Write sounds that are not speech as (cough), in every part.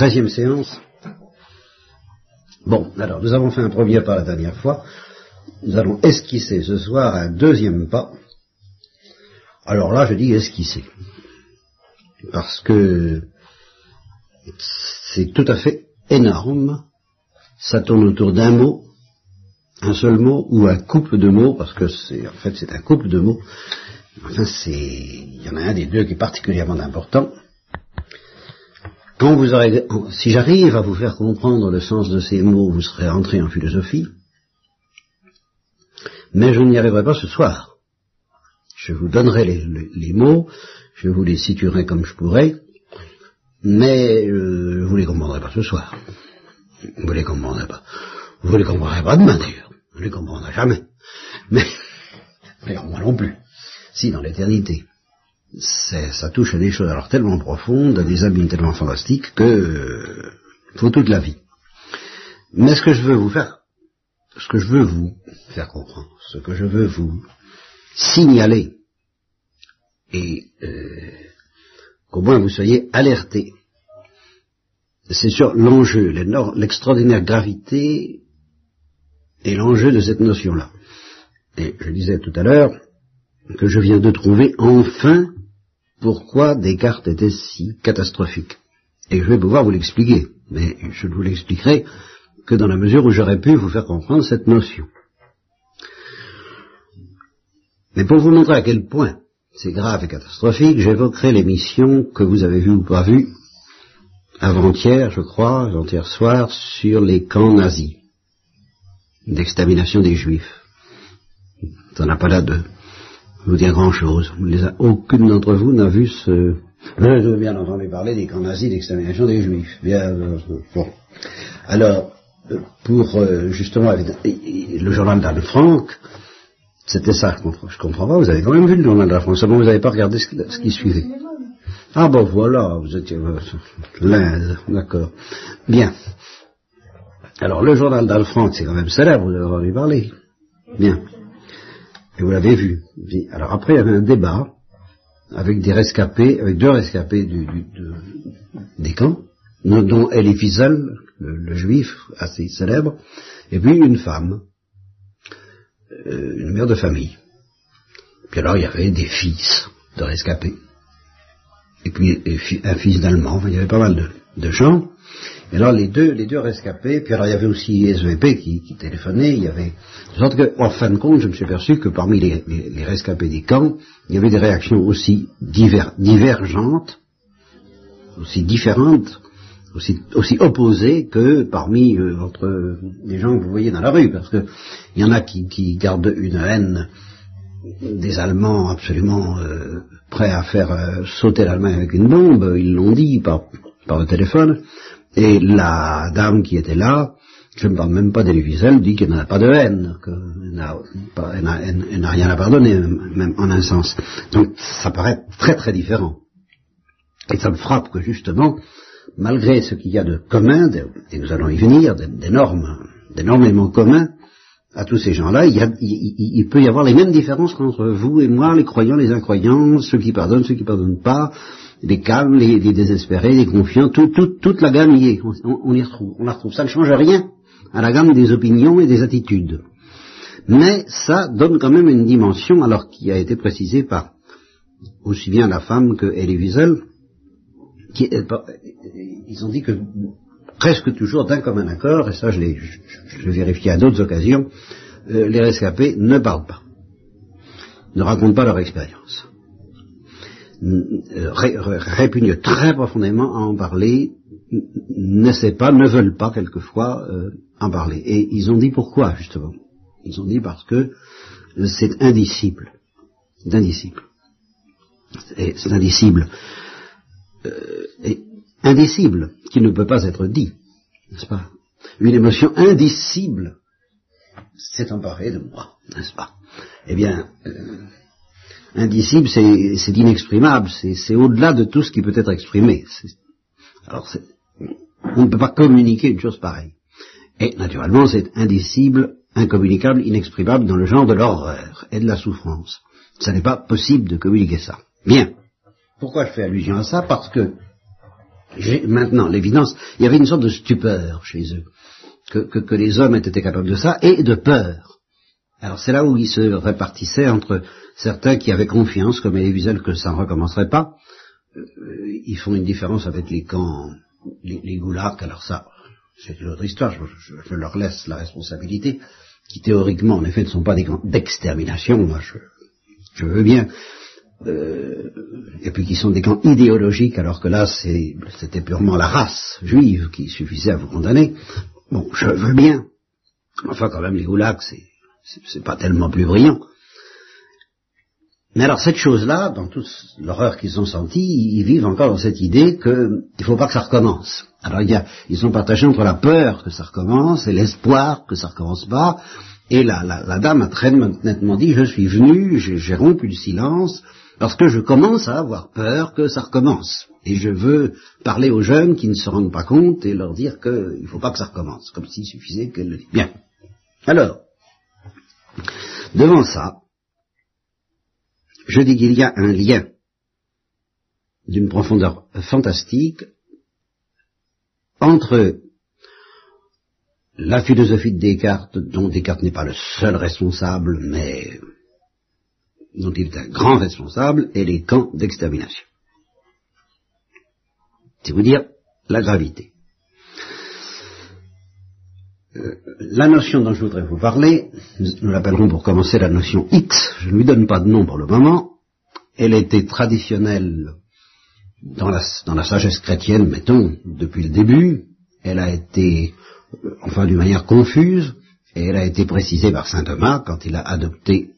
Treizième séance. Bon, alors nous avons fait un premier pas la dernière fois. Nous allons esquisser ce soir un deuxième pas. Alors là, je dis esquisser. Parce que c'est tout à fait énorme. Ça tourne autour d'un mot, un seul mot, ou un couple de mots, parce que c'est, en fait, c'est un couple de mots. Enfin, c'est, il y en a un des deux qui est particulièrement important. Quand vous aurez, si j'arrive à vous faire comprendre le sens de ces mots, vous serez entré en philosophie. Mais je n'y arriverai pas ce soir. Je vous donnerai les, mots, je vous les situerai comme je pourrai, mais euh, vous les comprendrez pas ce soir. Vous les comprendrez pas. Vous les comprendrez pas demain d'ailleurs. Vous les comprendrez jamais. Mais, (laughs) d'ailleurs moi non plus. Si, dans l'éternité ça touche à des choses alors tellement profondes, à des abîmes tellement fantastiques que euh, faut toute la vie. Mais ce que je veux vous faire, ce que je veux vous faire comprendre, ce que je veux vous signaler, et euh, qu'au moins vous soyez alertés, c'est sur l'enjeu, l'extraordinaire gravité et l'enjeu de cette notion-là. Et je disais tout à l'heure que je viens de trouver enfin pourquoi Descartes était si catastrophique. Et je vais pouvoir vous l'expliquer, mais je ne vous l'expliquerai que dans la mesure où j'aurais pu vous faire comprendre cette notion. Mais pour vous montrer à quel point c'est grave et catastrophique, j'évoquerai l'émission que vous avez vue ou pas vue avant-hier, je crois, avant-hier soir, sur les camps nazis d'extermination des juifs. Ça n'a pas là de vous dire grand-chose. Aucune d'entre vous n'a vu ce... Vous avez bien entendu parler des camps nazis d'extermination des juifs. Bien, euh, bon. Alors, euh, pour euh, justement le journal d'Anne Frank, c'était ça, je comprends, comprends pas, vous avez quand même vu le journal d'Anne Frank, seulement vous n'avez pas regardé ce, qui suivait. Ah bon voilà, vous étiez l'Inde, d'accord. Bien. Alors le journal d'Anne Frank, c'est quand même célèbre, vous avez entendu parler. Bien. Et vous l'avez vu. Alors après, il y avait un débat avec des rescapés, avec deux rescapés des camps, dont Elie Wiesel, le, juif assez célèbre, et puis une femme, euh, une mère de famille. Puis alors il y avait des fils de rescapés, et puis un fils d'allemand, il y avait pas mal de gens, et alors les deux, les deux rescapés, puis alors il y avait aussi SVP qui, qui téléphonait, il y avait... sorte que, en fin de compte, je me suis aperçu que parmi les, rescapés des camps, il y avait des réactions aussi divergentes, aussi différentes, aussi, opposées que parmi euh, entre les gens que vous voyez dans la rue, parce que il y en a qui, gardent une haine des Allemands absolument euh, prêts à faire euh, sauter l'Allemagne avec une bombe, ils l'ont dit par le téléphone, et la dame qui était là, je ne parle même pas d'Elie Wiesel, dit qu'elle n'a pas de haine, qu'elle n'a rien à pardonner, même en un sens. Donc ça paraît très très différent. Et ça me frappe que justement, malgré ce qu'il y a de commun, et nous allons y venir, d'énormes, d'énormément commun à tous ces gens-là, il, il, peut y avoir les mêmes différences qu'entre vous et moi, les croyants, les incroyants, ceux qui pardonnent, ceux qui pardonnent pas, les calmes, les, désespérés, les confiants, toute la gamme y est, on, y retrouve, on la retrouve. Ça ne change rien à la gamme des opinions et des attitudes. Mais ça donne quand même une dimension, alors qui a été précisée par aussi bien la femme que Elie Wiesel, qui, ils ont dit que presque toujours d'un commun accord, et ça je l'ai vérifié à d'autres occasions, euh, les rescapés ne parlent pas, ne racontent pas leur expérience. Répugnent très profondément à en parler, n'essaient pas, ne veulent pas quelquefois euh, en parler. Et ils ont dit pourquoi, justement. Ils ont dit parce que c'est indicible. C'est indicible. C'est indicible. Euh, et indicible, qui ne peut pas être dit, n'est-ce pas? Une émotion indicible s'est emparée de moi, n'est-ce pas? Eh bien, euh, indicible, c'est inexprimable, c'est au-delà de tout ce qui peut être exprimé. Alors, on ne peut pas communiquer une chose pareille. Et naturellement, c'est indicible, incommunicable, inexprimable dans le genre de l'horreur et de la souffrance. Ça n'est pas possible de communiquer ça. Bien. Pourquoi je fais allusion à ça? Parce que Maintenant, l'évidence, il y avait une sorte de stupeur chez eux, que, les hommes étaient capables de ça, et de peur. Alors c'est là où ils se répartissaient entre certains qui avaient confiance, comme Elie que ça ne recommencerait pas. Euh, ils font une différence avec les camps, les, les goulags, alors ça, c'est une autre histoire, je, leur laisse la responsabilité, qui théoriquement, en effet, ne sont pas des camps d'extermination, moi je veux bien, euh, et puis qui sont des camps idéologiques, alors que là c'était purement la race juive qui suffisait à vous condamner. Bon, je veux bien. Enfin, quand même, les goulags, c'est pas tellement plus brillant. Mais alors cette chose-là, dans toute l'horreur qu'ils ont sentie, ils vivent encore dans cette idée qu'il ne faut pas que ça recommence. Alors ils sont partagés entre la peur que ça recommence et l'espoir que ça recommence pas. Et la, la dame a très nettement dit, je suis venu, j'ai rompu le silence, parce que je commence à avoir peur que ça recommence. Et je veux parler aux jeunes qui ne se rendent pas compte et leur dire qu'il ne faut pas que ça recommence, comme s'il suffisait qu'elle le dise. Bien. Alors, devant ça, je dis qu'il y a un lien d'une profondeur fantastique entre la philosophie de Descartes, dont Descartes n'est pas le seul responsable, mais dont il est un grand responsable, et les camps d'extermination. C'est vous dire la gravité. Euh, la notion dont je voudrais vous parler, nous l'appellerons pour commencer la notion X, je ne lui donne pas de nom pour le moment, elle était traditionnelle dans la, dans la sagesse chrétienne, mettons, depuis le début, elle a été, euh, enfin d'une manière confuse, et elle a été précisée par saint Thomas quand il a adopté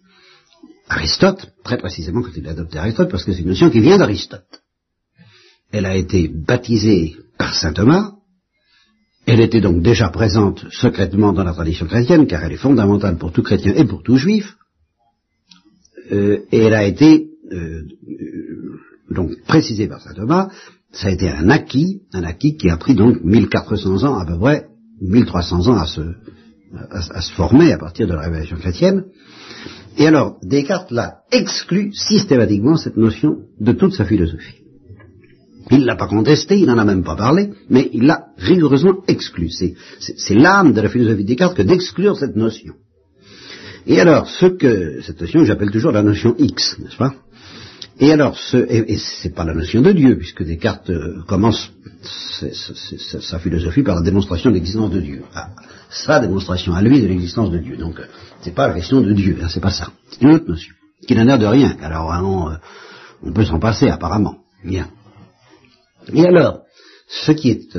Aristote, très précisément quand il a adopté Aristote, parce que c'est une notion qui vient d'Aristote. Elle a été baptisée par saint Thomas, elle était donc déjà présente secrètement dans la tradition chrétienne, car elle est fondamentale pour tout chrétien et pour tout juif, euh, et elle a été euh, donc précisée par saint Thomas, ça a été un acquis, un acquis qui a pris donc 1400 ans à peu près, 1300 ans à se, à se former à partir de la révélation chrétienne, et alors, Descartes l'a exclu systématiquement, cette notion, de toute sa philosophie. Il ne l'a pas contesté, il n'en a même pas parlé, mais il l'a rigoureusement exclu. C'est l'âme de la philosophie de Descartes que d'exclure cette notion. Et alors, ce que, cette notion, j'appelle toujours la notion X, n'est-ce pas? Et alors, ce, et, c'est pas la notion de Dieu, puisque Descartes euh, commence sa philosophie par la démonstration de l'existence de Dieu. Ah, sa démonstration à lui de l'existence de Dieu. Donc, euh, c'est pas la question de Dieu, hein, c'est pas ça. C'est une autre notion, qui n'a l'air de rien. Alors vraiment, euh, on peut s'en passer apparemment. Bien. Et alors, ce qui est,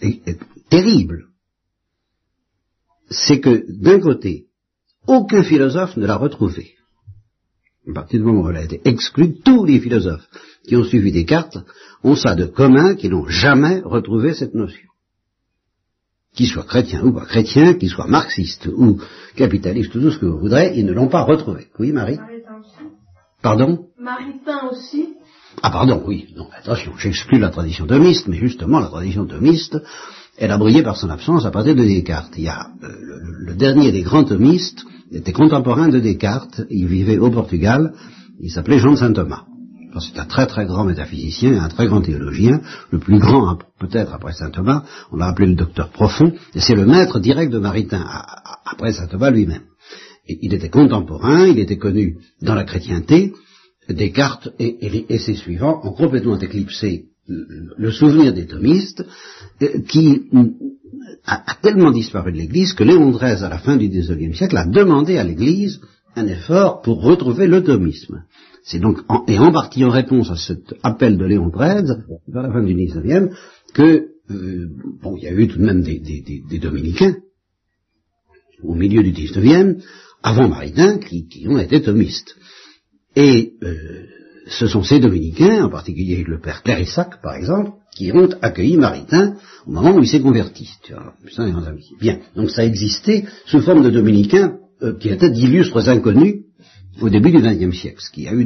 est terrible, c'est que d'un côté, aucun philosophe ne l'a retrouvé. À partir du moment où elle a été exclue, tous les philosophes qui ont suivi Descartes ont ça de commun qu'ils n'ont jamais retrouvé cette notion. Qu'ils soient chrétiens ou pas chrétiens, qu'ils soient marxistes ou capitalistes, tout ce que vous voudrez, ils ne l'ont pas retrouvé. Oui, Marie? Maritain aussi? Pardon? Maritain aussi? Ah pardon, oui. Non, attention, j'exclus la tradition thomiste, mais justement la tradition thomiste, elle a brillé par son absence à partir de Descartes. Il y a euh, le dernier des grands thomistes, était contemporain de Descartes, il vivait au Portugal, il s'appelait Jean de Saint-Thomas. C'est un très très grand métaphysicien, un très grand théologien, le plus grand peut-être après saint Thomas, on l'a appelé le docteur profond, et c'est le maître direct de Maritain, après saint Thomas lui-même. il était contemporain, il était connu dans la chrétienté, Descartes et, et ses suivants ont complètement éclipsé le souvenir des thomistes, euh, qui a, tellement disparu de l'Église que Léon XIII, à la fin du XIXe siècle, a demandé à l'Église un effort pour retrouver le thomisme. C'est donc, et en partie en réponse à cet appel de Léon XIII, vers la fin du XIXe, que, euh, bon, il y a eu tout de même des, dominicains, au milieu du XIXe, avant Maritain, qui, ont été thomistes. Et euh, ce sont ces dominicains, en particulier le père Clarissac, par exemple, qui ont accueilli Maritain au moment où il s'est converti. Bien, donc ça existait sous forme de dominicains euh, qui étaient d'illustres inconnus au début du XXe siècle. Ce qui a eu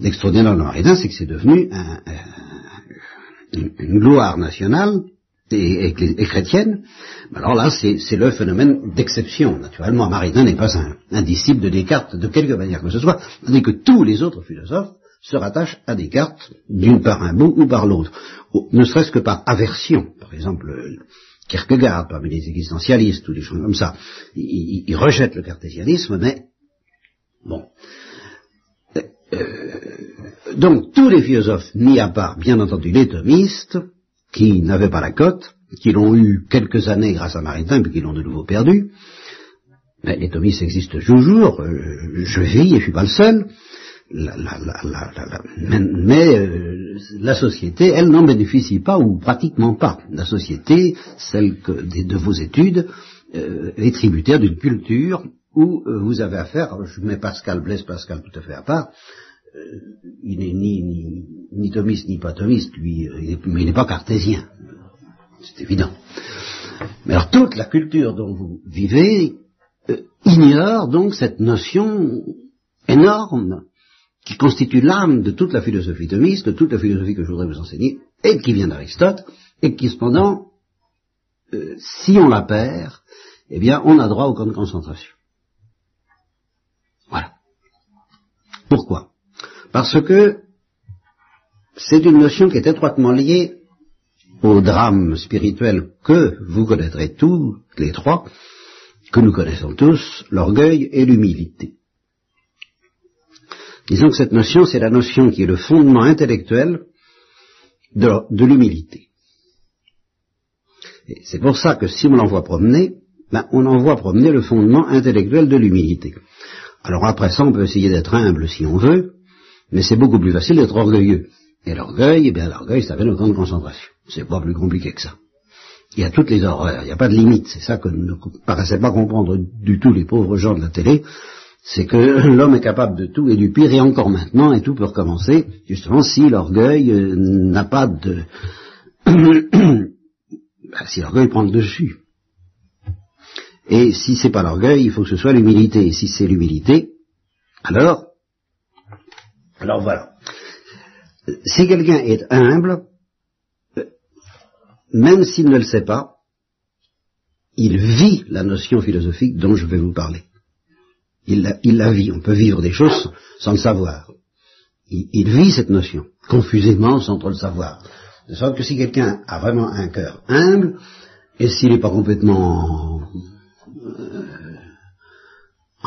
d'extraordinaire de, dans Maritain, c'est que c'est devenu une, gloire nationale et, chrétienne. Alors là, c'est le phénomène d'exception. Naturellement, Maritain n'est pas un, disciple de Descartes de quelque manière que ce soit, tandis que tous les autres philosophes se rattache à Descartes, d'une part un bout ou par l'autre, ne serait-ce que par aversion. Par exemple, Kierkegaard, parmi les existentialistes ou des choses comme ça, il, rejette le cartésianisme, mais bon. Euh, donc tous les philosophes, mis à part bien entendu les thomistes, qui n'avaient pas la cote, qui l'ont eu quelques années grâce à Maritain, puis qui l'ont de nouveau perdu, mais les thomistes existent toujours, euh, je vis et je suis pas le seul, mais euh, la société, elle n'en bénéficie pas ou pratiquement pas. La société, celle que, de, vos études, euh, est tributaire d'une culture où euh, vous avez affaire, je mets Pascal, Blaise Pascal tout à fait à part, il n'est ni, ni, ni, thomiste ni pas thomiste, lui, mais il n'est pas cartésien, c'est évident. Mais alors toute la culture dont vous vivez ignore donc cette notion énorme qui constitue l'âme de toute la philosophie thomiste, de toute la philosophie que je voudrais vous enseigner, et qui vient d'Aristote, et qui cependant, euh, si on la perd, eh bien, on a droit au camp de concentration. Voilà. Pourquoi? Parce que c'est une notion qui est étroitement liée au drame spirituel que vous connaîtrez tous les trois, que nous connaissons tous, l'orgueil et l'humilité. Disons que cette notion, c'est la notion qui est le fondement intellectuel de, l'humilité. C'est pour ça que si on l'envoie promener, ben, on envoie promener le fondement intellectuel de l'humilité. Alors après ça, on peut essayer d'être humble si on veut, mais c'est beaucoup plus facile d'être orgueilleux. Et l'orgueil, eh bien l'orgueil, ça fait le camp de concentration. C'est pas plus compliqué que ça. Il y a toutes les horreurs, il n'y a pas de limite. C'est ça que ne paraissaient pas comprendre du tout les pauvres gens de la télé c'est que (clears throat) l'homme est capable de tout et du pire, et encore maintenant, et tout peut recommencer, justement, si l'orgueil euh, n'a pas de... (clears throat) Ben, si l'orgueil prend le dessus. Et si c'est pas l'orgueil, il faut que ce soit l'humilité. Et si c'est l'humilité, alors, alors voilà. Si quelqu'un est humble, même s'il ne le sait pas, il vit la notion philosophique dont je vais vous parler. Il la, vit. On peut vivre des choses sans le savoir. Il, vit cette notion, confusément, sans trop le savoir. De sorte que si quelqu'un a vraiment un cœur humble, et s'il n'est pas complètement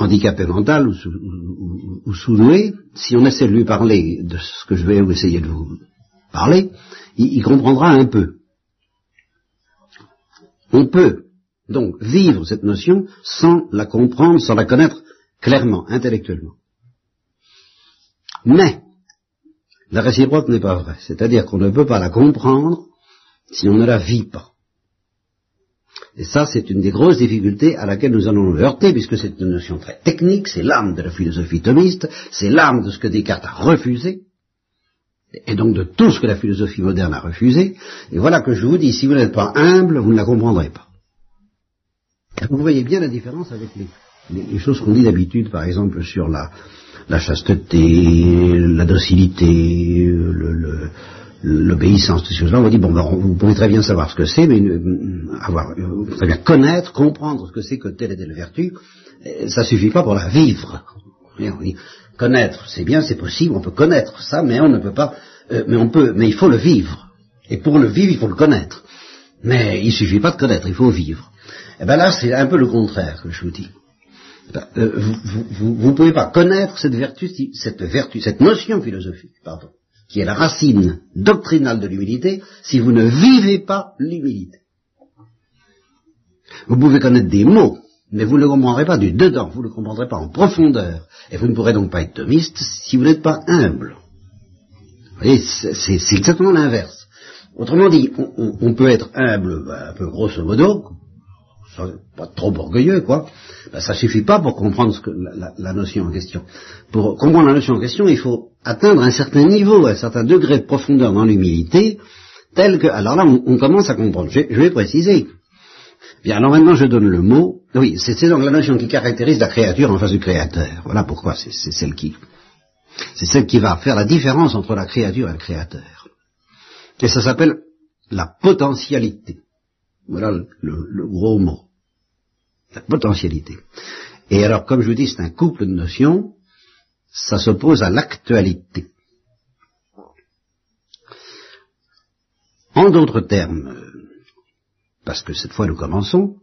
handicapé mental ou, sous-doué, si on essaie de lui parler de ce que je vais essayer de vous parler, il comprendra un peu. On peut donc vivre cette notion sans la comprendre, sans la connaître clairement, intellectuellement. Mais, la réciproque n'est pas vraie, c'est-à-dire qu'on ne peut pas la comprendre si on ne la vit pas. Et ça, c'est une des grosses difficultés à laquelle nous allons nous heurter, puisque c'est une notion très technique, c'est l'âme de la philosophie thomiste, c'est l'âme de ce que Descartes a refusé, et donc de tout ce que la philosophie moderne a refusé. Et voilà que je vous dis, si vous n'êtes pas humble, vous ne la comprendrez pas. Vous voyez bien la différence avec les choses qu'on dit d'habitude, par exemple, sur la, la chasteté, la docilité, l'obéissance, toutes ces choses-là, on va dire, bon, ben, vous pouvez très bien savoir ce que c'est, mais euh, avoir, pouvez très bien connaître, comprendre ce que c'est que telle et telle vertu, euh, ça suffit pas pour la vivre. Connaître, c'est bien, c'est possible, on peut connaître ça, mais on ne peut pas, euh, mais on peut, mais il faut le vivre. Et pour le vivre, il faut le connaître. Mais il suffit pas de connaître, il faut vivre. Et eh ben là, c'est un peu le contraire que je vous dis. Euh, vous ne pouvez pas connaître cette vertu, cette vertu, cette notion philosophique, pardon, qui est la racine doctrinale de l'humilité, si vous ne vivez pas l'humilité. Vous pouvez connaître des mots, mais vous ne le comprendrez pas du dedans, vous ne le comprendrez pas en profondeur, et vous ne pourrez donc pas être thomiste si vous n'êtes pas humble. Vous voyez, c'est exactement l'inverse. Autrement dit, on, peut être humble, ben, un peu grosso modo, pas trop orgueilleux, quoi, ben, ça suffit pas pour comprendre la, notion en question. Pour comprendre la notion en question, il faut atteindre un certain niveau, un certain degré de profondeur dans l'humilité, tel que, alors là, on, commence à comprendre. Je, vais préciser. Bien, alors maintenant, je donne le mot. Oui, c'est donc la notion qui caractérise la créature en face du créateur. Voilà pourquoi c'est celle qui, c'est celle qui va faire la différence entre la créature et le créateur. Et ça s'appelle la potentialité. Voilà le, gros mot. La potentialité. Et alors, comme je vous dis, c'est un couple de notions, ça s'oppose à l'actualité. En d'autres termes, parce que cette fois nous commençons,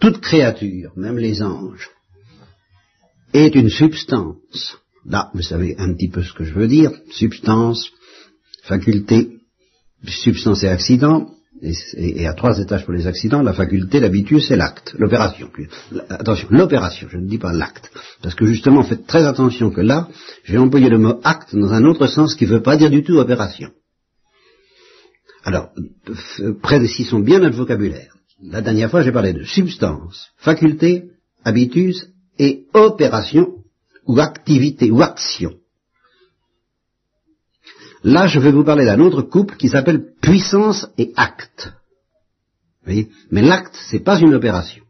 toute créature, même les anges, est une substance. Là, vous savez un petit peu ce que je veux dire, substance, faculté, substance et accident, et, à trois étages pour les accidents, la faculté, l'habitus et l'acte, l'opération. Attention, l'opération, je ne dis pas l'acte, parce que justement, faites très attention que là, j'ai employé le mot acte dans un autre sens qui ne veut pas dire du tout opération. Alors, précisons bien notre vocabulaire. La dernière fois, j'ai parlé de substance, faculté, habitus et opération, ou activité, ou action. Là, je vais vous parler d'un autre couple qui s'appelle puissance et acte. Vous voyez Mais l'acte, c'est pas une opération.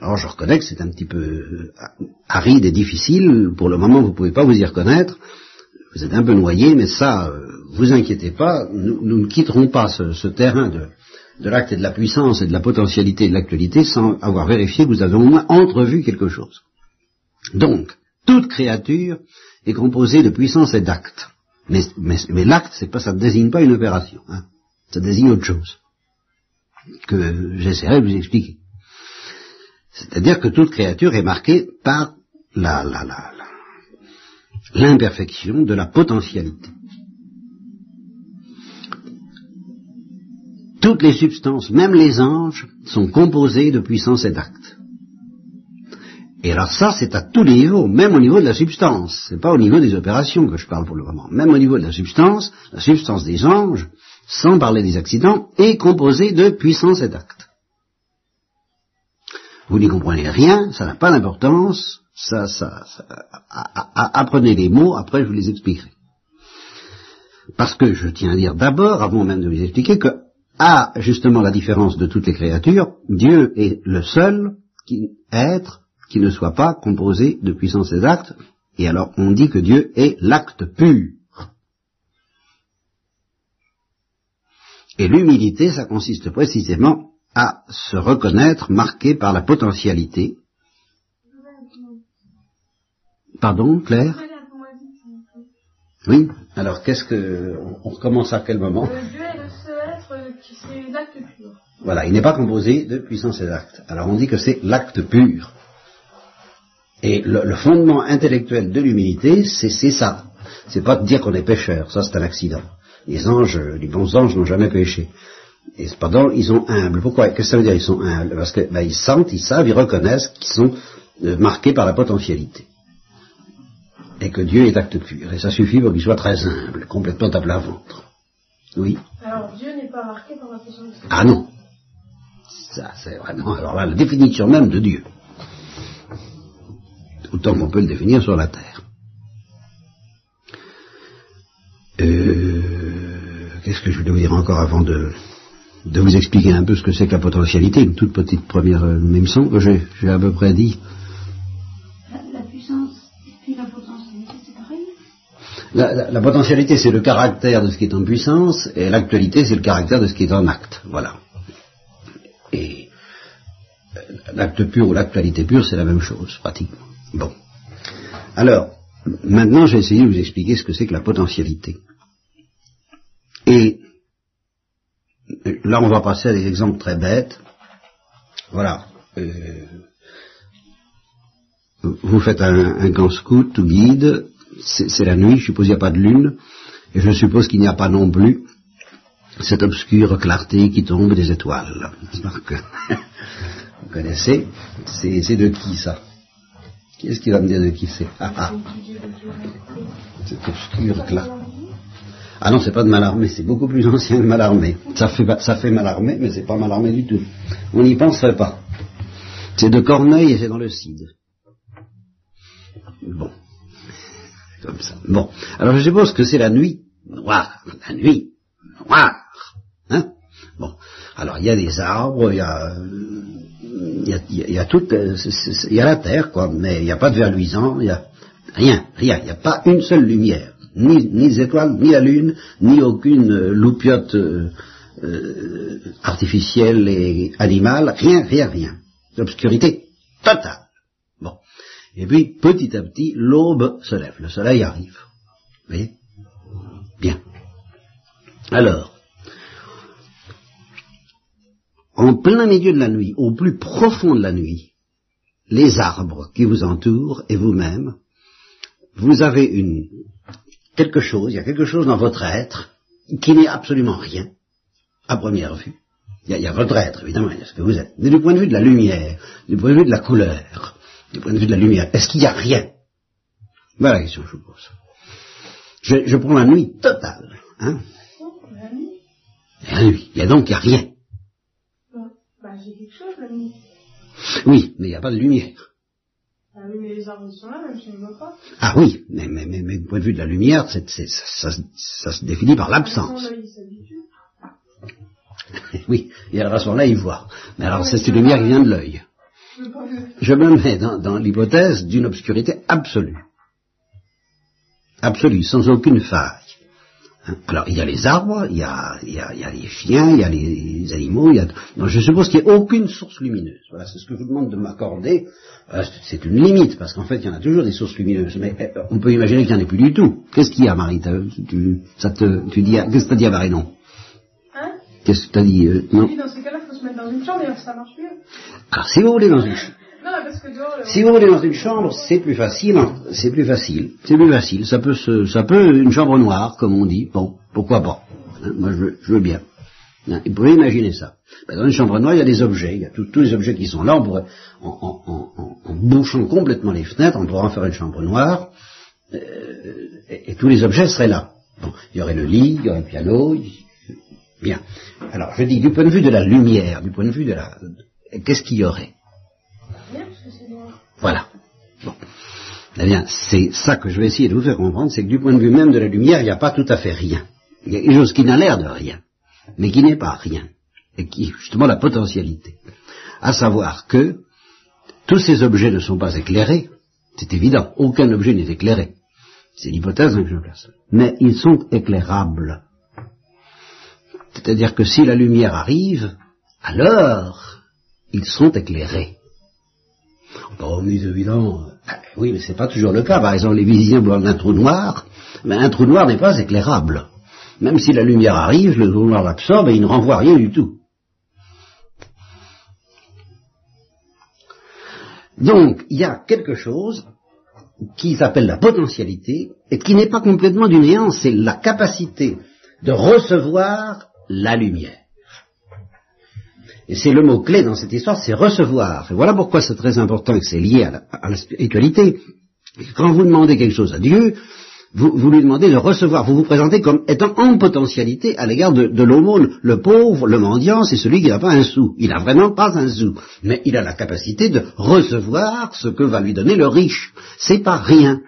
Alors, je reconnais que c'est un petit peu euh, aride et difficile. Pour le moment, vous ne pouvez pas vous y reconnaître. Vous êtes un peu noyé, mais ça, euh, vous inquiétez pas. Nous, ne quitterons pas ce, terrain de, de l'acte et de la puissance et de la potentialité et de l'actualité sans avoir vérifié que vous avez au moins entrevu quelque chose. Donc, toute créature est composée de puissance et d'acte. Mais, mais, l'acte, c'est pas, ça ne désigne pas une opération. Hein. Ça désigne autre chose que j'essaierai de vous expliquer. C'est-à-dire que toute créature est marquée par la, la, la, l'imperfection de la potentialité. Toutes les substances, même les anges, sont composées de puissance et d'acte. Et alors ça, c'est à tous les niveaux, même au niveau de la substance. C'est pas au niveau des opérations que je parle pour le moment. Même au niveau de la substance, la substance des anges, sans parler des accidents, est composée de puissance et d'acte. Vous n'y comprenez rien, ça n'a pas d'importance, ça, ça, ça apprenez les mots, après je vous les expliquerai. Parce que je tiens à dire d'abord, avant même de vous expliquer, que, à justement la différence de toutes les créatures, Dieu est le seul qui, être qui ne soit pas composé de puissance et d'actes, et alors on dit que Dieu est l'acte pur. Et l'humilité, ça consiste précisément à se reconnaître marqué par la potentialité. Pardon, Claire? Oui, alors qu'est-ce que... On recommence à quel moment? Euh, Dieu est le seul être qui c'est l'acte pur. Voilà, il n'est pas composé de puissance et d'actes. Alors on dit que c'est l'acte pur. Et le, fondement intellectuel de l'humilité, c'est ça. C'est pas de dire qu'on est pécheur, ça c'est un accident. Les anges, les bons anges n'ont jamais péché. Et cependant, ils sont humbles. Pourquoi? Qu'est-ce que ça veut dire ils sont humbles? Parce qu'ils ben, sentent, ils savent, ils reconnaissent qu'ils sont euh, marqués par la potentialité. Et que Dieu est acte pur. Et ça suffit pour qu'ils soient très humbles, complètement à plat ventre. Oui? Alors Dieu n'est pas marqué par la potentialité. Ah non Ça, c'est vraiment... Alors là, la définition même de Dieu autant qu'on peut le définir sur la Terre. Euh, qu'est-ce que je voulais vous dire encore avant de, vous expliquer un peu ce que c'est que la potentialité, une toute petite première euh, même son que j'ai, à peu près dit. La, puissance et puis la potentialité, c'est pareil? La, potentialité, c'est le caractère de ce qui est en puissance, et l'actualité, c'est le caractère de ce qui est en acte. Voilà. Et euh, l'acte pur ou l'actualité pure, c'est la même chose, pratiquement. Bon. Alors, maintenant, j'ai essayé de vous expliquer ce que c'est que la potentialité. Et là, on va passer à des exemples très bêtes. Voilà. Euh, vous faites un, camp scout ou guide, c'est la nuit, je suppose qu'il n'y a pas de lune, et je suppose qu'il n'y a pas non plus cette obscure clarté qui tombe des étoiles. (laughs) vous connaissez C'est de qui ça? Qu'est-ce qu'il va me dire de qui c'est ah, ah. C'est obscur là. Ah non, c'est pas de Malarmé, c'est beaucoup plus ancien que Malarmé. Ça fait, ça fait Malarmé, mais c'est pas Malarmé du tout. On n'y penserait pas. C'est de Corneille et c'est dans le Cid. Bon. Comme ça. Bon. Alors je suppose que c'est la nuit. Noire. La nuit. Noire. Hein? Bon. Alors il y a des arbres, il y a il y a, y a tout, euh, il y a la terre, quoi, mais il n'y a pas de verre luisant, il y a rien, rien, il n'y a pas une seule lumière, ni, ni les étoiles, ni la lune, ni aucune euh, loupiote euh, artificielle et animale, rien, rien, rien. L'obscurité totale. Bon. Et puis, petit à petit, l'aube se lève, le soleil arrive. Vous voyez? Bien. Alors, en plein milieu de la nuit, au plus profond de la nuit, les arbres qui vous entourent et vous-même, vous avez une, quelque chose, il y a quelque chose dans votre être qui n'est absolument rien, à première vue. Il y, a, il y, a, votre être, évidemment, il y a ce que vous êtes. Mais du point de vue de la lumière, du point de vue de la couleur, du point de vue de la lumière, est-ce qu'il n'y a rien? Voilà la question que je vous pose. Je, je prends la nuit totale. Hein La nuit? La nuit. Il y a donc il n'y a rien. J'ai quelque chose. Oui, mais il n'y a pas de lumière. Ah oui, mais les arbres sont là, même si je ne vois pas. Ah oui, mais, mais, mais, mais du point de vue de la lumière, c'est, c'est, ça, ça, ça, se définit par l'absence. (laughs) Oui, et alors à ce moment-là, il voit. Mais alors c'est une lumière qui vient de l'œil. Je me mets dans, dans l'hypothèse d'une obscurité absolue. Absolue, sans aucune faille. Alors, il y a les arbres, il y a, il y a, il y a les chiens, il y a les animaux, il y a... Non, je suppose qu'il n'y a aucune source lumineuse. Voilà, c'est ce que je vous demande de m'accorder. Euh, c'est une limite, parce qu'en fait, il y en a toujours des sources lumineuses, mais euh, on peut imaginer qu'il n'y en ait plus du tout. Qu'est-ce qu'il y a, Marie tu, ça te, tu dis, Qu'est-ce que tu as dit à Marie, non? Hein? Qu'est-ce que tu as dit euh, Non? Dans ces cas-là, il faut se mettre dans une chambre et ça marche mieux. Alors, si vous voulez dans une... ch- Si vous voulez dans une chambre, c'est plus facile. hein. C'est plus facile. C'est plus facile. Ça peut se, ça peut une chambre noire, comme on dit. Bon, pourquoi pas Hein, Moi, je, veux- je veux bien. Hein, Vous pouvez imaginer ça. Ben, dans une chambre noire, il y a des objets. Il y a tous- tous les objets qui sont là. On pourrait, en, en- en- en- en bouchant complètement les fenêtres, on pourrait en faire une chambre noire. euh, et, et tous les objets seraient là. Bon, il y aurait le lit, il y aurait le piano. Bien. Alors, je dis du point de vue de la lumière, du point de vue de la, qu'est-ce qu'il y aurait? Voilà. Eh bien, c'est ça que je vais essayer de vous faire comprendre, c'est que du point de vue même de la lumière, il n'y a pas tout à fait rien. Il y a quelque chose qui n'a l'air de rien, mais qui n'est pas rien, et qui est justement la potentialité. À savoir que tous ces objets ne sont pas éclairés, c'est évident, aucun objet n'est éclairé. C'est l'hypothèse que je place. Mais ils sont éclairables. C'est-à-dire que si la lumière arrive, alors ils sont éclairés. Bon, mais évidemment, euh, oui, mais c'est pas toujours le cas. Par exemple, les physiciens voient un trou noir, mais un trou noir n'est pas éclairable. Même si la lumière arrive, le trou noir l'absorbe et il ne renvoie rien du tout. Donc, il y a quelque chose qui s'appelle la potentialité et qui n'est pas complètement du néant, c'est la capacité de recevoir la lumière. Et c'est le mot clé dans cette histoire, c'est recevoir. Et voilà pourquoi c'est très important et que c'est lié à la, spiritualité. Quand vous demandez quelque chose à Dieu, vous, lui demandez de recevoir, vous vous présentez comme étant en potentialité à l'égard de, l'aumône. Le pauvre, le mendiant, c'est celui qui n'a pas un sou. Il n'a vraiment pas un sou. Mais il a la capacité de recevoir ce que va lui donner le riche. C'est pas rien.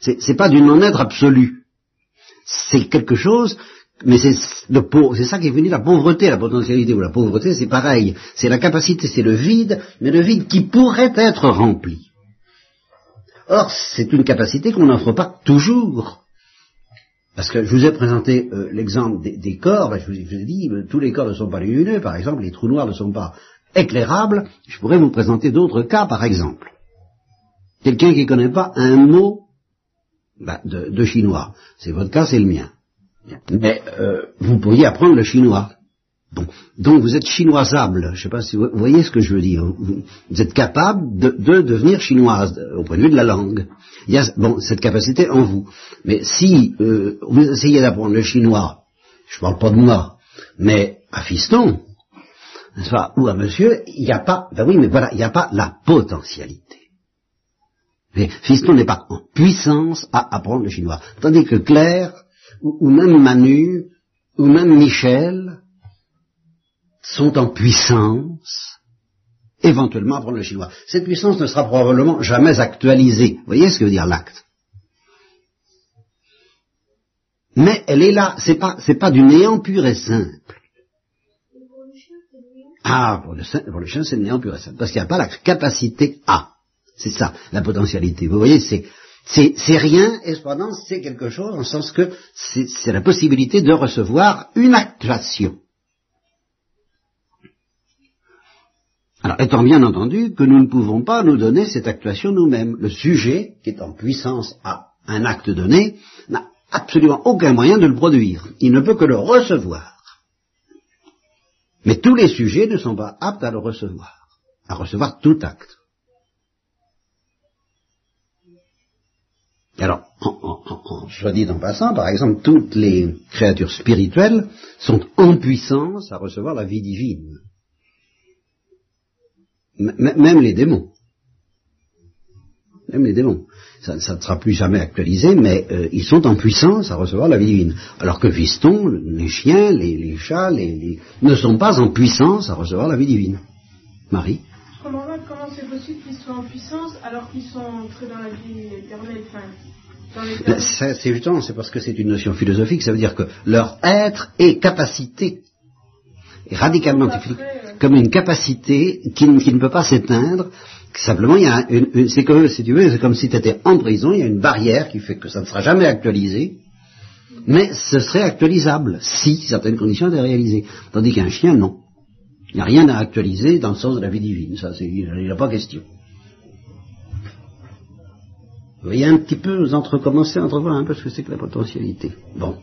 C'est pas du non-être absolu. C'est quelque chose mais c'est c'est ça qui est venu la pauvreté, la potentialité ou la pauvreté, c'est pareil. C'est la capacité, c'est le vide, mais le vide qui pourrait être rempli. Or, c'est une capacité qu'on n'offre pas toujours. Parce que je vous ai présenté euh, l'exemple des, des corps, ben, je, vous, ai- je vous ai dit, euh, tous les corps ne sont pas lumineux, par exemple, les trous noirs ne sont pas éclairables. Je pourrais vous présenter d'autres cas, par exemple. Quelqu'un qui ne connaît pas un mot ben, de, de chinois. C'est votre cas, c'est le mien. Mais euh, vous pourriez apprendre le chinois. Bon, donc vous êtes chinoisable. Je ne sais pas si vous, voyez ce que je veux dire. Vous, êtes capable de, de devenir chinoise de- au point de vue de la langue. Il y a bon cette capacité en vous. Mais si euh, vous essayez d'apprendre le chinois, je ne parle pas de moi, mais à fiston, ou à monsieur, il n'y a pas. Ben oui, mais voilà, il n'y a pas la potentialité. Mais Fiston n'est pas en puissance à apprendre le chinois. Tandis que Claire, ou, même Manu, ou même Michel, sont en puissance, éventuellement apprendre le chinois. Cette puissance ne sera probablement jamais actualisée. Vous voyez ce que veut dire l'acte? Mais elle est là, c'est pas, c'est pas du néant pur et simple. Ah, pour le, pour le chien, c'est le néant pur et simple, parce qu'il n'y a pas la capacité à. C'est ça, la potentialité. Vous voyez, c'est, c'est, rien, et cependant, c'est quelque chose, en sens que c'est, c'est la possibilité de recevoir une actuation. Alors, étant bien entendu que nous ne pouvons pas nous donner cette actuation nous-mêmes. Le sujet, qui est en puissance à un acte donné, n'a absolument aucun moyen de le produire. Il ne peut que le recevoir. Mais tous les sujets ne sont pas aptes à le recevoir, à recevoir tout acte. Soit dit en passant, par exemple, toutes les créatures spirituelles sont en puissance à recevoir la vie divine. même les démons. Même les démons. Ça, ne sera plus jamais actualisé, mais euh, ils sont en puissance à recevoir la vie divine. Alors que Viston, les chiens, les, chats, les, ne sont pas en puissance à recevoir la vie divine. Marie comment c'est possible qu'ils soient en puissance alors qu'ils sont entrés dans la vie éternelle c'est justement, c'est parce que c'est une notion philosophique, ça veut dire que leur être est capacité, radicalement comme une capacité qui, ne peut pas s'éteindre. Simplement, il y a une, c'est comme, si tu veux, c'est comme si tu étais en prison, il y a une barrière qui fait que ça ne sera jamais actualisé, mais ce serait actualisable si certaines conditions étaient réalisées. Tandis qu'un chien, non. Il n'y a rien à actualiser dans le sens de la vie divine, ça, il n'y a pas question. Vous voyez un petit peu, vous entrecommencez à entrevoir un peu ce que c'est que la potentialité. Bon.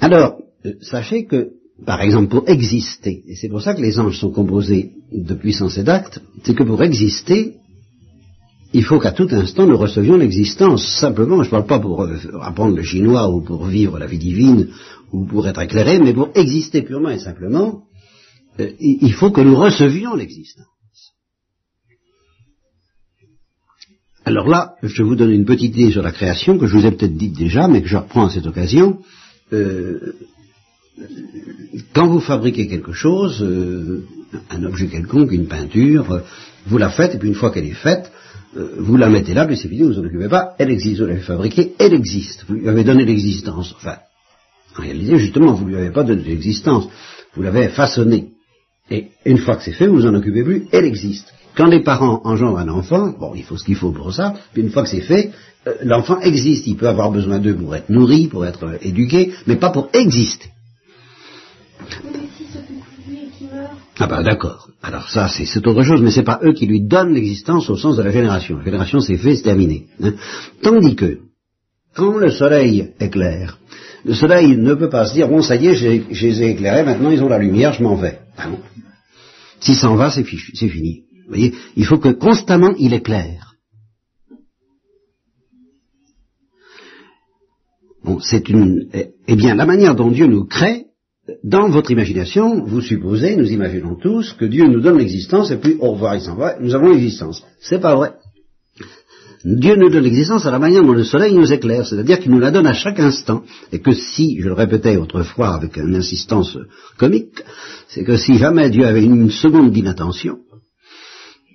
Alors, euh, sachez que, par exemple, pour exister, et c'est pour ça que les anges sont composés de puissance et d'actes, c'est que pour exister, il faut qu'à tout instant nous recevions l'existence. Simplement, je ne parle pas pour euh, apprendre le chinois ou pour vivre la vie divine ou pour être éclairé, mais pour exister purement et simplement, euh, il faut que nous recevions l'existence. Alors là, je vous donne une petite idée sur la création que je vous ai peut-être dite déjà, mais que je reprends à cette occasion. Euh, quand vous fabriquez quelque chose, euh, un objet quelconque, une peinture, vous la faites, et puis une fois qu'elle est faite, euh, vous la mettez là, puis c'est fini, vous en occupez pas, elle existe, vous l'avez fabriquée, elle existe, vous lui avez donné l'existence. Enfin, en réalité, justement, vous ne lui avez pas donné l'existence, vous l'avez façonnée. Et une fois que c'est fait, vous vous en occupez plus, elle existe. Quand les parents engendrent un enfant, bon, il faut ce qu'il faut pour ça, puis une fois que c'est fait, euh, l'enfant existe. Il peut avoir besoin d'eux pour être nourri, pour être euh, éduqué, mais pas pour exister. Ah ben d'accord. Alors ça, c'est autre chose, mais c'est pas eux qui lui donnent l'existence au sens de la génération. La génération, c'est fait, c'est terminé. Hein. Tandis que, quand le soleil éclaire, le soleil ne peut pas se dire, bon, ça y est, je les ai éclairés, maintenant ils ont la lumière, je m'en vais. Ah non. S'il s'en va, c'est fini voyez, il faut que constamment il éclaire. Bon, c'est une. Eh, eh bien, la manière dont Dieu nous crée, dans votre imagination, vous supposez, nous imaginons tous, que Dieu nous donne l'existence et puis au revoir, il s'en va, nous avons l'existence. C'est pas vrai. Dieu nous donne l'existence à la manière dont le soleil nous éclaire, c'est-à-dire qu'il nous la donne à chaque instant, et que si, je le répétais autrefois avec une insistance comique, c'est que si jamais Dieu avait une seconde d'inattention,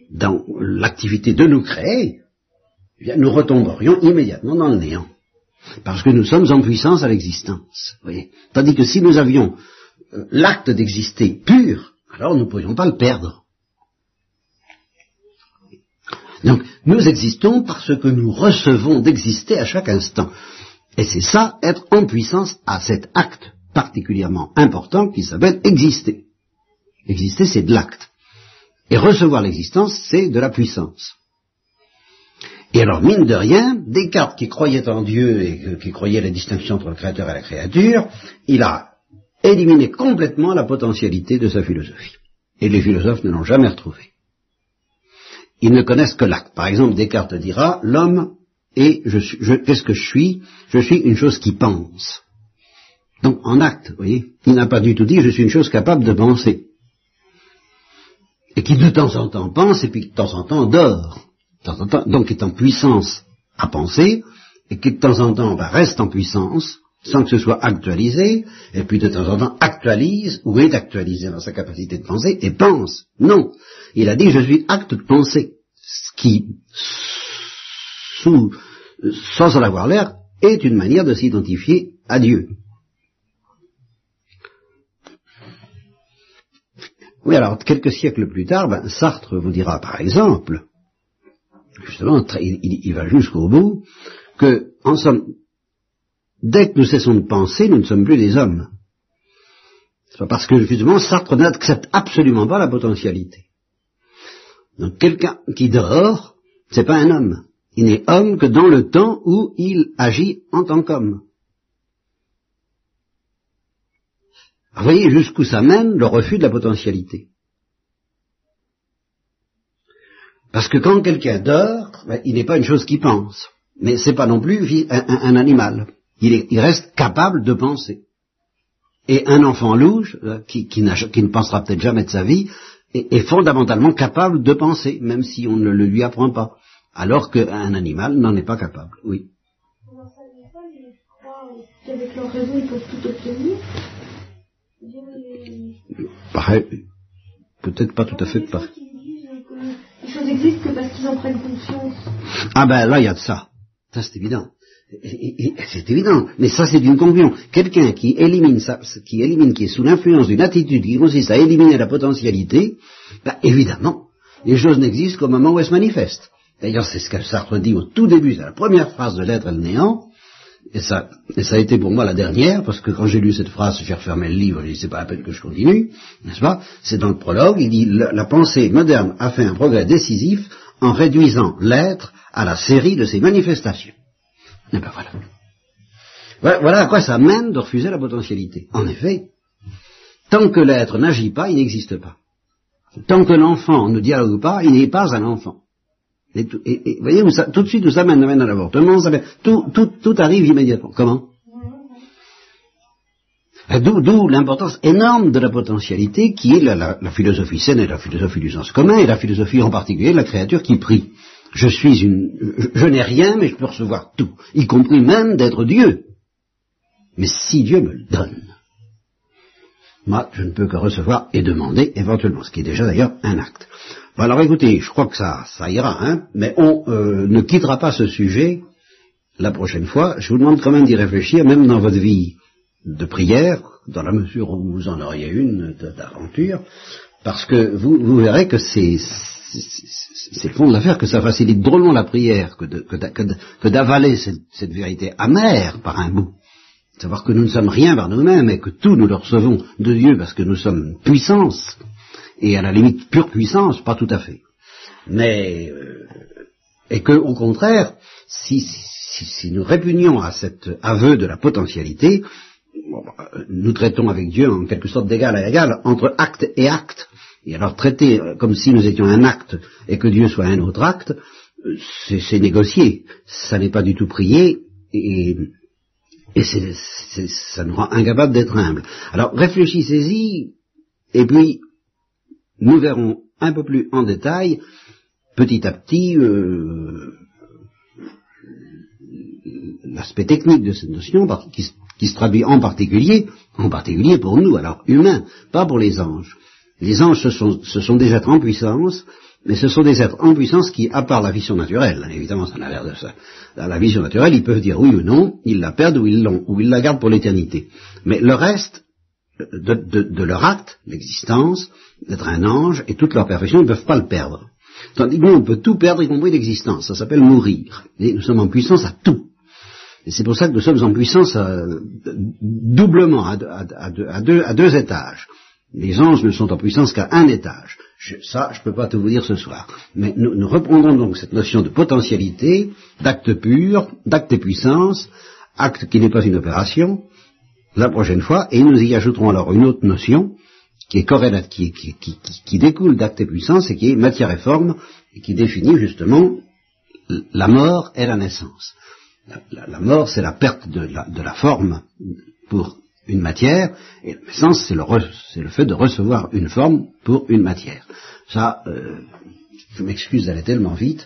dans l'activité de nous créer, eh nous retomberions immédiatement dans le néant. Parce que nous sommes en puissance à l'existence. Tandis que si nous avions euh, l'acte d'exister pur, alors nous ne pourrions pas le perdre. Donc, nous existons parce que nous recevons d'exister à chaque instant. Et c'est ça, être en puissance à cet acte particulièrement important qui s'appelle exister. Exister, c'est de l'acte. Et recevoir l'existence, c'est de la puissance. Et alors, mine de rien, Descartes, qui croyait en Dieu et qui croyait la distinction entre le créateur et la créature, il a éliminé complètement la potentialité de sa philosophie. Et les philosophes ne l'ont jamais retrouvé. Ils ne connaissent que l'acte. Par exemple, Descartes dira, l'homme est, je, qu'est-ce que je suis? Je suis une chose qui pense. Donc, en acte, vous voyez, il n'a pas du tout dit, je suis une chose capable de penser et qui de temps en temps pense et puis de temps en temps dort, donc est en puissance à penser, et qui de temps en temps bah, reste en puissance sans que ce soit actualisé, et puis de temps en temps actualise ou est actualisé dans sa capacité de penser et pense. Non, il a dit je suis acte de penser, ce qui, sans en avoir l'air, est une manière de s'identifier à Dieu. Oui, alors quelques siècles plus tard, ben, Sartre vous dira par exemple, justement, il, va jusqu'au bout, que, en somme, dès que nous cessons de penser, nous ne sommes plus des hommes. Parce que justement, Sartre n'accepte absolument pas la potentialité. Donc quelqu'un qui dort, c'est pas un homme. Il n'est homme que dans le temps où il agit en tant qu'homme. Vous voyez jusqu'où ça mène le refus de la potentialité. Parce que quand quelqu'un dort, ben, il n'est pas une chose qui pense, mais c'est pas non plus un, animal. Il, est- il reste capable de penser. Et un enfant louche, euh, qui, ne pensera peut-être jamais de sa vie, est, fondamentalement capable de penser, même si on ne le lui apprend pas. Alors qu'un animal n'en est pas capable. Oui. Pareil. Peut-être pas tout à fait pareil. les choses existent que parce qu'ils en prennent conscience. Ah ben là, il y a de ça. Ça, c'est évident. C'est évident. Mais ça, c'est une conclusion. Quelqu'un qui élimine ça, qui élimine, qui est sous l'influence d'une attitude qui consiste à éliminer la potentialité, ben, évidemment, les choses n'existent qu'au moment où elles se manifestent. D'ailleurs, c'est ce que Sartre dit au tout début, c'est la première phrase de l'être et le néant. Et ça, et ça a été pour moi la dernière, parce que quand j'ai lu cette phrase, j'ai refermé le livre, j'ai dit c'est pas la peine que je continue, n'est-ce pas? C'est dans le prologue, il dit la, pensée moderne a fait un progrès décisif en réduisant l'être à la série de ses manifestations. Et ben voilà. voilà. Voilà à quoi ça mène de refuser la potentialité. En effet, tant que l'être n'agit pas, il n'existe pas. Tant que l'enfant ne dialogue pas, il n'est pas un enfant. Et, et- et voyez, où ça, tout de suite, où ça mène, à l'avortement, tout, tout, tout arrive immédiatement. Comment D'où, d'où l'importance énorme de la potentialité qui est la, la- la philosophie saine et la philosophie du sens commun et la philosophie en particulier de la créature qui prie. Je suis une, je, je n'ai rien mais je peux recevoir tout, y compris même d'être Dieu. Mais si Dieu me le donne, moi je ne peux que recevoir et demander éventuellement, ce qui est déjà d'ailleurs un acte. Bon, alors écoutez, je crois que ça, ça ira, hein, mais on euh, ne quittera pas ce sujet la prochaine fois. Je vous demande quand même d'y réfléchir, même dans votre vie de prière, dans la mesure où vous en auriez une d'aventure, parce que vous, vous verrez que c'est c'est- le fond de l'affaire, que ça facilite drôlement la prière, que d'avaler cette, cette vérité amère par un bout. Savoir que nous ne sommes rien par nous-mêmes et que tout nous le recevons de Dieu parce que nous sommes puissance, et à la limite pure puissance, pas tout à fait. Mais euh, et que, au contraire, si, si, si nous répugnions à cet aveu de la potentialité, euh, nous traitons avec Dieu en quelque sorte d'égal à égal entre acte et acte. Et alors traiter euh, comme si nous étions un acte et que Dieu soit un autre acte, euh, c'est négocier. Ça n'est pas du tout prier et, et c'est- c'est- ça nous rend incapables d'être humbles. Alors réfléchissez-y et puis nous verrons un peu plus en détail, petit à petit, euh, l'aspect technique de cette notion qui, se- traduit en particulier, en particulier pour nous, alors humains, pas pour les anges. Les anges, ce sont, des êtres en puissance, mais ce sont des êtres en puissance qui, à part la vision naturelle, hein, évidemment ça n'a l'air de ça, la vision naturelle, ils peuvent dire oui ou non, ils la perdent ou ils ou ils la gardent pour l'éternité. Mais le reste, de, leur acte, l'existence, d'être un ange, et toute leur perfection, ils ne peuvent pas le perdre. Tandis que nous, on peut tout perdre, y compris l'existence. Ça s'appelle mourir. Et nous sommes en puissance à tout. Et c'est pour ça que nous sommes en puissance euh, doublement, à, deux- à deux étages. Les anges ne sont en puissance qu'à un étage. Je- ça, je ne peux pas tout vous dire ce soir. Mais nous, nous reprendrons donc cette notion de potentialité, d'acte pur, d'acte et puissance, acte qui n'est pas une opération, la prochaine fois, et nous y ajouterons alors une autre notion qui est corrélate, qui, découle d'acte et puissance et qui est matière et forme, et qui définit justement la mort et la naissance. La, mort, c'est la perte de la, forme pour une matière, et la naissance, c'est le, le fait de recevoir une forme pour une matière. Ça, euh, je m'excuse d'aller tellement vite.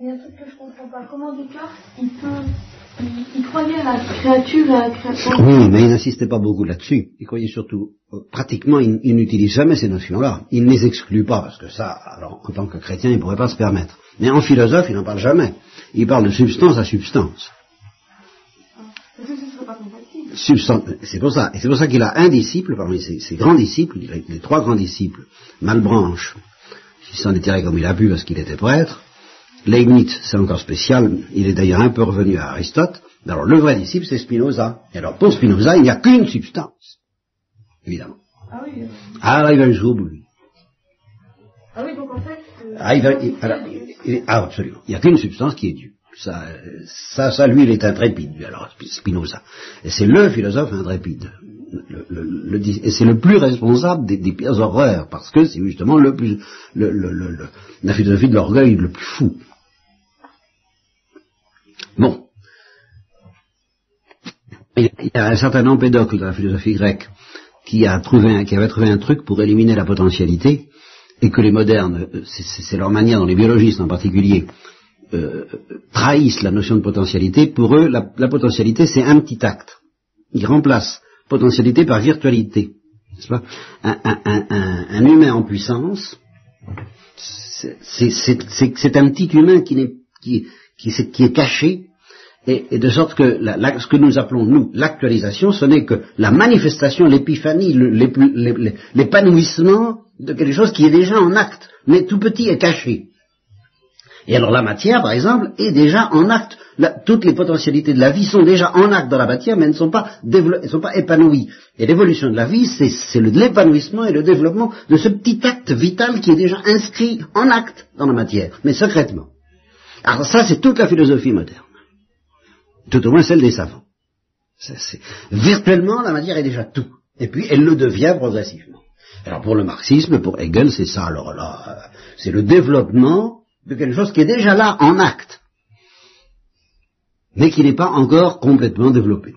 Il y a un truc que je comprends pas. Comment Descartes, il peut. Il, il croyait à la créature et à la création. Oui, mais il n'insistait pas beaucoup là-dessus. Il croyait surtout, euh, pratiquement, il, il n'utilise jamais ces notions-là. Il ne les exclut pas, parce que ça, alors, en tant que chrétien, il ne pourrait pas se permettre. Mais en philosophe, il n'en parle jamais. Il parle de substance à substance. Ce c'est pour ça. Et c'est pour ça qu'il a un disciple parmi ses, ses grands disciples, a les trois grands disciples, Malbranche, qui s'en est tiré comme il a pu parce qu'il était prêtre, Leibniz, c'est encore spécial, il est d'ailleurs un peu revenu à Aristote, alors le vrai disciple c'est Spinoza. Et alors pour Spinoza, il n'y a qu'une substance, évidemment. Ah oui. euh, Ah là, il va jusqu'au bout, lui. Ah oui, donc en fait. euh, Ah, il va, il- alors, il- il- ah, absolument. Il n'y a qu'une substance qui est Dieu. Ça, ça, ça, lui, il est intrépide, lui, alors, Spinoza. Et c'est le philosophe intrépide. et c'est le plus responsable des, pires horreurs, parce que c'est justement le plus, la philosophie de l'orgueil le plus fou. Bon. Il y a un certain empédocle de la philosophie grecque qui, a trouvé qui avait trouvé un truc pour éliminer la potentialité, et que les modernes, c'est leur manière, dans les biologistes en particulier, euh, trahissent la notion de potentialité, pour eux, la, potentialité, c'est un petit acte. Ils remplacent potentialité par virtualité. Pas? Un, humain en puissance, c'est un petit humain qui, qui, est caché, et, de sorte que ce que nous appelons, nous, l'actualisation, ce n'est que la manifestation, l'épiphanie, l'épanouissement de quelque chose qui est déjà en acte, mais tout petit est caché. Et alors la matière, par exemple, est déjà en acte. toutes les potentialités de la vie sont déjà en acte dans la matière, mais elles ne sont pas, elles sont pas épanouies. Et l'évolution de la vie, c'est l'épanouissement et le développement de ce petit acte vital qui est déjà inscrit en acte dans la matière, mais secrètement. Alors ça, c'est toute la philosophie moderne. Tout au moins celle des savants. virtuellement, la matière est déjà tout. Et puis, elle le devient progressivement. Alors pour le marxisme, pour Hegel, c'est ça. Alors là, euh, c'est le développement de quelque chose qui est déjà là en acte, mais qui n'est pas encore complètement développé.